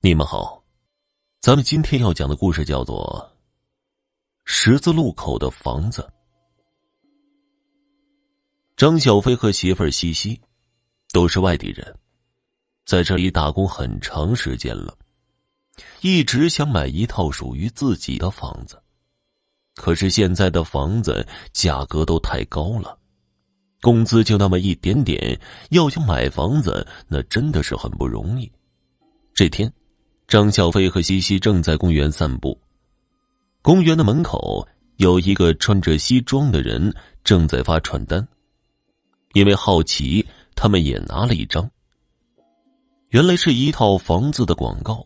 你们好，咱们今天要讲的故事叫做《十字路口的房子》。张小飞和媳妇儿西西都是外地人，在这里打工很长时间了，一直想买一套属于自己的房子。可是现在的房子价格都太高了，工资就那么一点点，要想买房子，那真的是很不容易。这天。张小飞和西西正在公园散步，公园的门口有一个穿着西装的人正在发传单。因为好奇，他们也拿了一张。原来是一套房子的广告，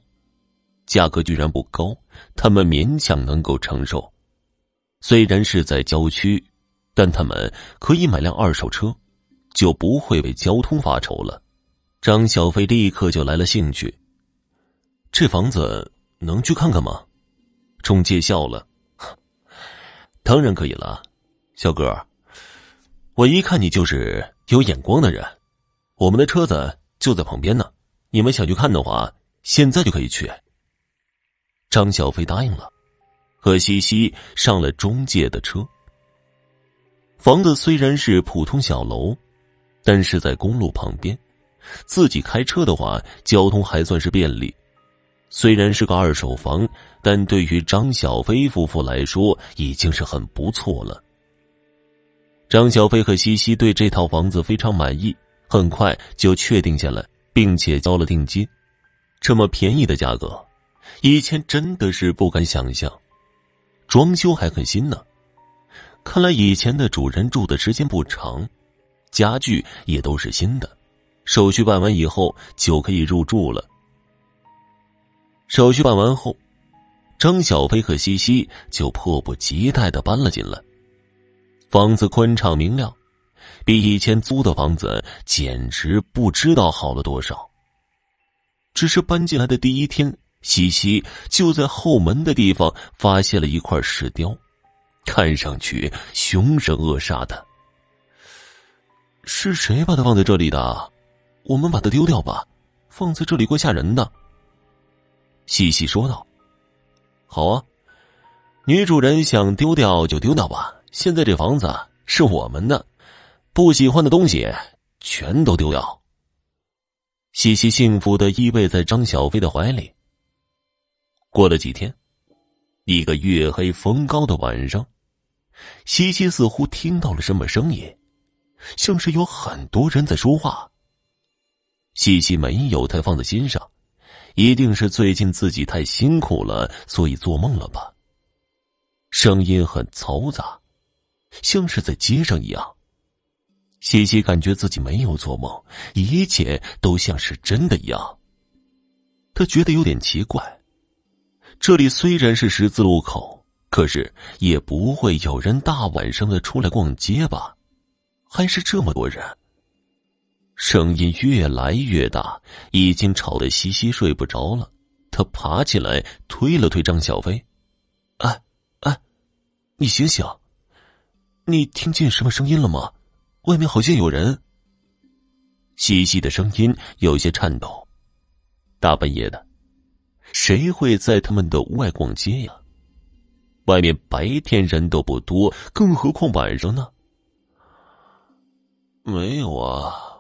价格居然不高，他们勉强能够承受。虽然是在郊区，但他们可以买辆二手车，就不会为交通发愁了。张小飞立刻就来了兴趣。这房子能去看看吗？中介笑了，当然可以了，小哥，我一看你就是有眼光的人。我们的车子就在旁边呢，你们想去看的话，现在就可以去。张小飞答应了，和西西上了中介的车。房子虽然是普通小楼，但是在公路旁边，自己开车的话，交通还算是便利。虽然是个二手房，但对于张小飞夫妇来说已经是很不错了。张小飞和西西对这套房子非常满意，很快就确定下来，并且交了定金。这么便宜的价格，以前真的是不敢想象。装修还很新呢，看来以前的主人住的时间不长，家具也都是新的。手续办完以后就可以入住了。手续办完后，张小飞和西西就迫不及待的搬了进来。房子宽敞明亮，比以前租的房子简直不知道好了多少。只是搬进来的第一天，西西就在后门的地方发现了一块石雕，看上去凶神恶煞的。是谁把它放在这里的？我们把它丢掉吧，放在这里怪吓人的。西西说道：“好啊，女主人想丢掉就丢掉吧。现在这房子是我们的，不喜欢的东西全都丢掉。”西西幸福的依偎在张小飞的怀里。过了几天，一个月黑风高的晚上，西西似乎听到了什么声音，像是有很多人在说话。西西没有太放在心上。一定是最近自己太辛苦了，所以做梦了吧？声音很嘈杂，像是在街上一样。西西感觉自己没有做梦，一切都像是真的一样。他觉得有点奇怪，这里虽然是十字路口，可是也不会有人大晚上的出来逛街吧？还是这么多人。声音越来越大，已经吵得西西睡不着了。他爬起来推了推张小飞：“哎，哎，你醒醒！你听见什么声音了吗？外面好像有人。”西西的声音有些颤抖。大半夜的，谁会在他们的屋外逛街呀？外面白天人都不多，更何况晚上呢？没有啊。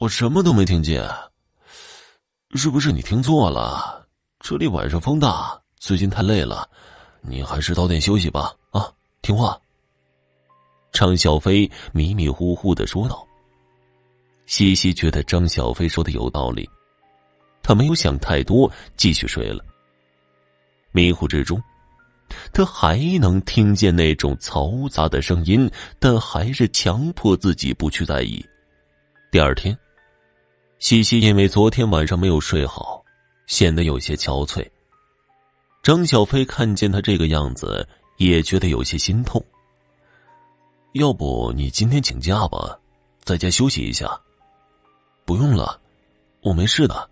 我什么都没听见，是不是你听错了？这里晚上风大，最近太累了，你还是早点休息吧。啊，听话。张小飞迷迷糊糊的说道。西西觉得张小飞说的有道理，他没有想太多，继续睡了。迷糊之中，他还能听见那种嘈杂的声音，但还是强迫自己不去在意。第二天。西西因为昨天晚上没有睡好，显得有些憔悴。张小飞看见他这个样子，也觉得有些心痛。要不你今天请假吧，在家休息一下。不用了，我没事的。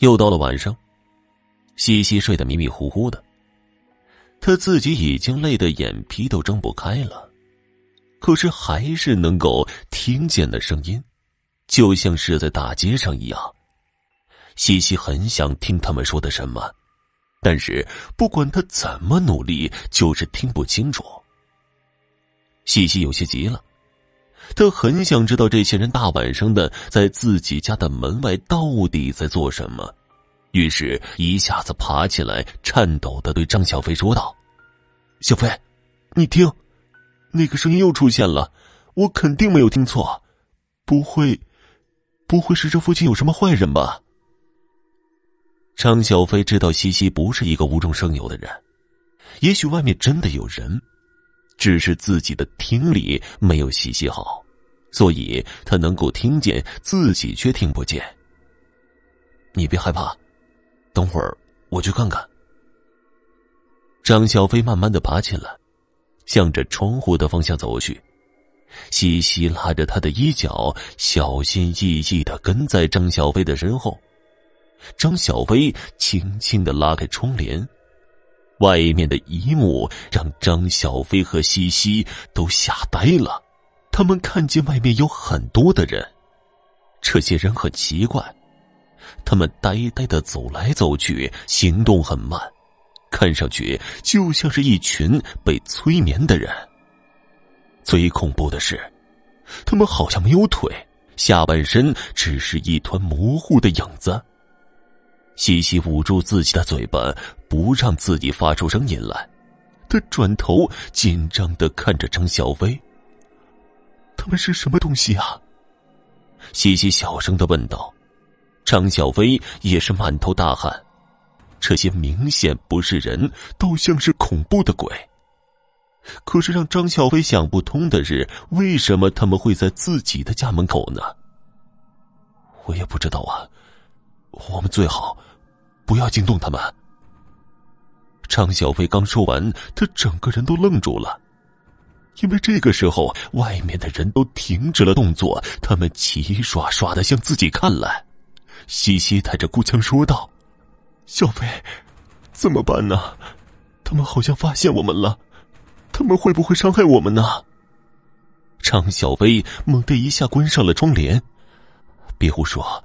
又到了晚上，西西睡得迷迷糊糊的，他自己已经累得眼皮都睁不开了，可是还是能够听见那声音。就像是在大街上一样，西西很想听他们说的什么，但是不管他怎么努力，就是听不清楚。西西有些急了，他很想知道这些人大晚上的在自己家的门外到底在做什么，于是一下子爬起来，颤抖的对张小飞说道：“小飞，你听，那个声音又出现了，我肯定没有听错，不会，不会是这附近有什么坏人吧？”张小飞知道西西不是一个无中生有的人，也许外面真的有人，只是自己的听力没有西西好，所以他能够听见，自己却听不见。你别害怕，等会儿我去看看。张小飞慢慢的爬起来，向着窗户的方向走去，西西拉着他的衣角，小心翼翼的跟在张小飞的身后。张小飞轻轻的拉开窗帘，外面的一幕让张小飞和西西都吓呆了。他们看见外面有很多的人，这些人很奇怪，他们呆呆的走来走去，行动很慢，看上去就像是一群被催眠的人。最恐怖的是，他们好像没有腿，下半身只是一团模糊的影子。西西捂住自己的嘴巴，不让自己发出声音来。他转头紧张的看着张小飞。他们是什么东西啊？西西小声的问道。张小飞也是满头大汗。这些明显不是人，都像是恐怖的鬼。可是让张小飞想不通的是，为什么他们会在自己的家门口呢？我也不知道啊。我们最好。不要惊动他们。张小飞刚说完，他整个人都愣住了，因为这个时候外面的人都停止了动作，他们齐刷刷的向自己看来。西西带着哭腔说道：“小飞，怎么办呢？他们好像发现我们了，他们会不会伤害我们呢？”张小薇猛地一下关上了窗帘，别胡说，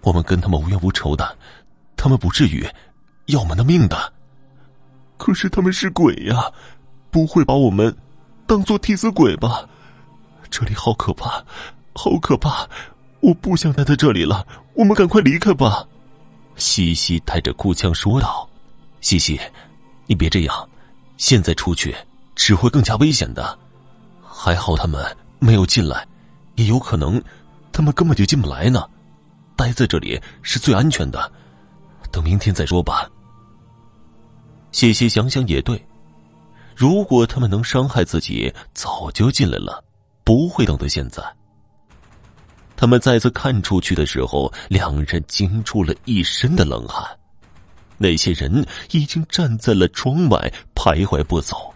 我们跟他们无冤无仇的。他们不至于要我们的命的，可是他们是鬼呀，不会把我们当做替死鬼吧？这里好可怕，好可怕！我不想待在这里了，我们赶快离开吧。”西西带着哭腔说道。“西西，你别这样，现在出去只会更加危险的。还好他们没有进来，也有可能他们根本就进不来呢。待在这里是最安全的。”等明天再说吧。细细想想也对，如果他们能伤害自己，早就进来了，不会等到现在。他们再次看出去的时候，两人惊出了一身的冷汗。那些人已经站在了窗外徘徊不走，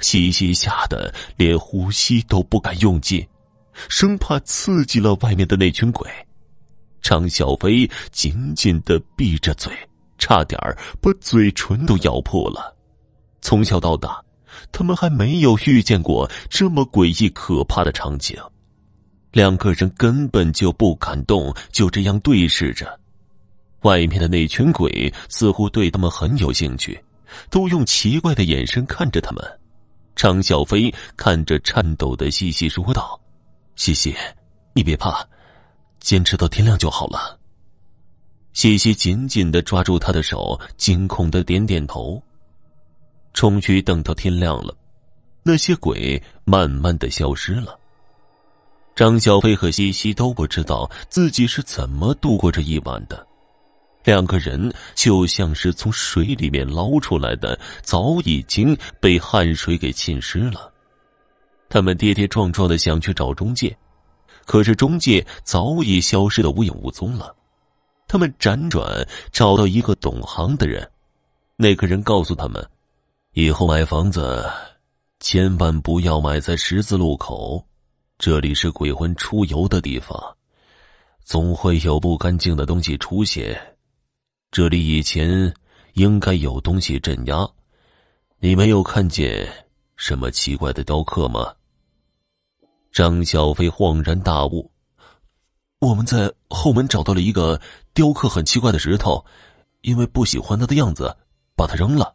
西西吓得连呼吸都不敢用劲，生怕刺激了外面的那群鬼。张小飞紧紧的闭着嘴，差点把嘴唇都咬破了。从小到大，他们还没有遇见过这么诡异可怕的场景。两个人根本就不敢动，就这样对视着。外面的那群鬼似乎对他们很有兴趣，都用奇怪的眼神看着他们。张小飞看着颤抖的西西说道：“西西，你别怕。”坚持到天亮就好了。西西紧紧的抓住他的手，惊恐的点点头。终于等到天亮了，那些鬼慢慢的消失了。张小飞和西西都不知道自己是怎么度过这一晚的，两个人就像是从水里面捞出来的，早已经被汗水给浸湿了。他们跌跌撞撞的想去找中介。可是中介早已消失的无影无踪了，他们辗转找到一个懂行的人，那个人告诉他们，以后买房子千万不要买在十字路口，这里是鬼魂出游的地方，总会有不干净的东西出现，这里以前应该有东西镇压，你没有看见什么奇怪的雕刻吗？张小飞恍然大悟，我们在后门找到了一个雕刻很奇怪的石头，因为不喜欢它的样子，把它扔了。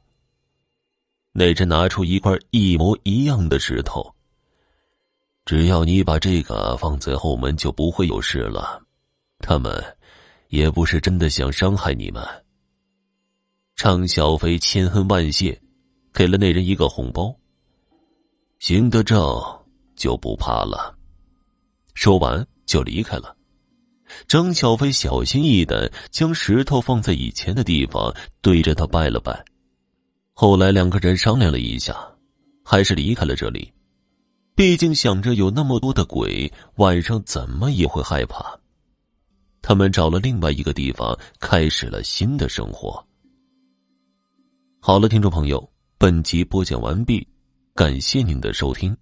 那人拿出一块一模一样的石头。只要你把这个放在后门，就不会有事了。他们也不是真的想伤害你们。张小飞千恩万谢，给了那人一个红包。行得正就不怕了。说完就离开了。张小飞小心翼翼的将石头放在以前的地方，对着他拜了拜。后来两个人商量了一下，还是离开了这里。毕竟想着有那么多的鬼，晚上怎么也会害怕。他们找了另外一个地方，开始了新的生活。好了，听众朋友，本集播讲完毕，感谢您的收听。